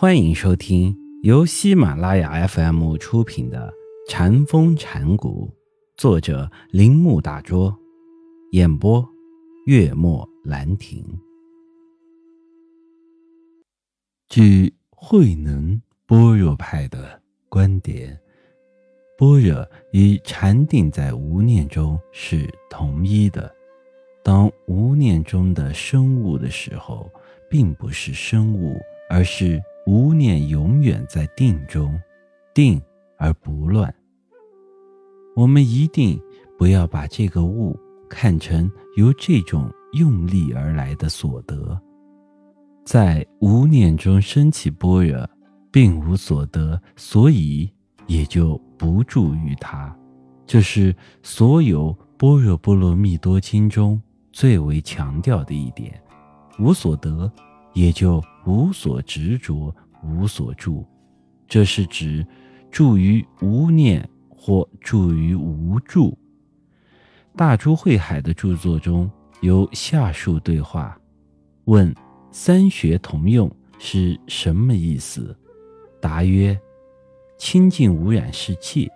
欢迎收听由喜马拉雅 FM 出品的《禅风禅谷，作者铃木大拙，演播月末兰亭。据慧能般若派的观点，般若与禅定在无念中是同一的。当无念中的生物的时候，并不是生物，而是。无念永远在定中，定而不乱。我们一定不要把这个物看成由这种用力而来的所得，在无念中升起般若，并无所得，所以也就不助于它。这是所有般若波罗蜜多经中最为强调的一点：无所得。也就无所执着，无所住，这是指住于无念或住于无住。大珠慧海的著作中有下述对话：问三学同用是什么意思？答曰：清净无染是气，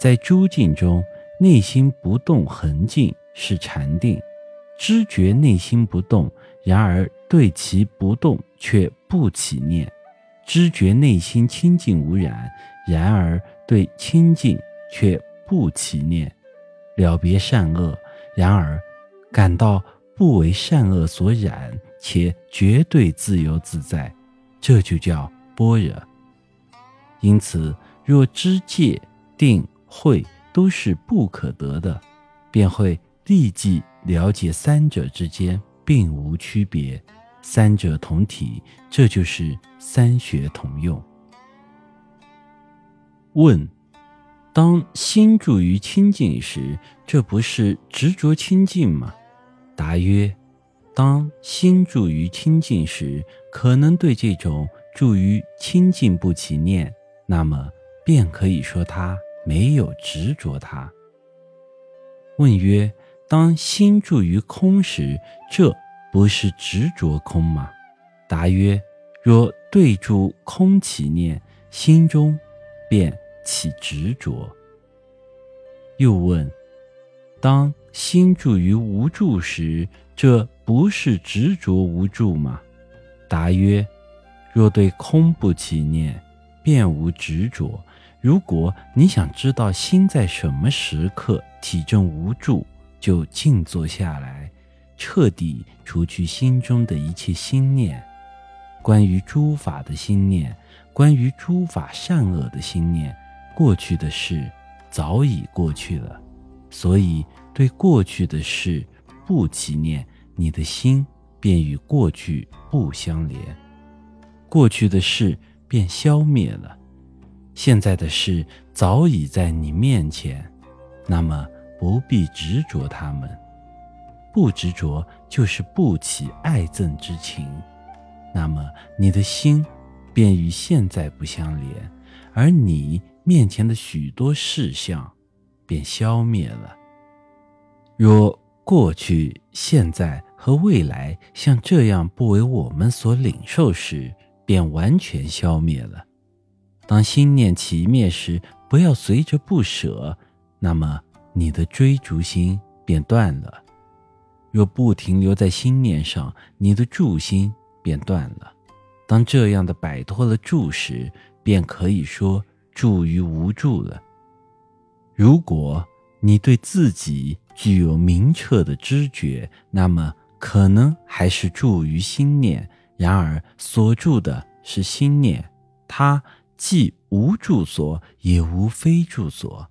在诸境中内心不动恒静是禅定，知觉内心不动。然而对其不动却不起念，知觉内心清净无染；然而对清净却不起念，了别善恶；然而感到不为善恶所染，且绝对自由自在，这就叫般若。因此，若知戒、定、慧都是不可得的，便会立即了解三者之间。并无区别，三者同体，这就是三学同用。问：当心住于清净时，这不是执着清净吗？答曰：当心住于清净时，可能对这种住于清净不起念，那么便可以说他没有执着它。问曰：当心住于空时，这不是执着空吗？答曰：若对住空起念，心中便起执着。又问：当心住于无助时，这不是执着无助吗？答曰：若对空不起念，便无执着。如果你想知道心在什么时刻体证无助。就静坐下来，彻底除去心中的一切心念，关于诸法的心念，关于诸法善恶的心念，过去的事早已过去了，所以对过去的事不起念，你的心便与过去不相连，过去的事便消灭了，现在的事早已在你面前，那么。不必执着他们，不执着就是不起爱憎之情，那么你的心便与现在不相连，而你面前的许多事项便消灭了。若过去、现在和未来像这样不为我们所领受时，便完全消灭了。当心念起灭时，不要随着不舍，那么。你的追逐心便断了，若不停留在心念上，你的住心便断了。当这样的摆脱了住时，便可以说住于无助了。如果你对自己具有明澈的知觉，那么可能还是住于心念，然而所住的是心念，它既无住所，也无非住所。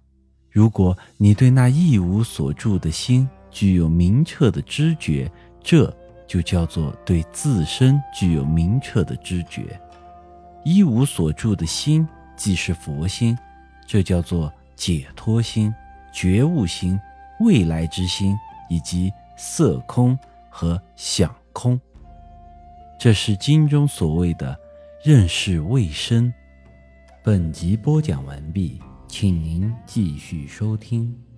如果你对那一无所住的心具有明澈的知觉，这就叫做对自身具有明澈的知觉。一无所住的心即是佛心，这叫做解脱心、觉悟心、未来之心以及色空和想空。这是经中所谓的认识未生。本集播讲完毕。请您继续收听。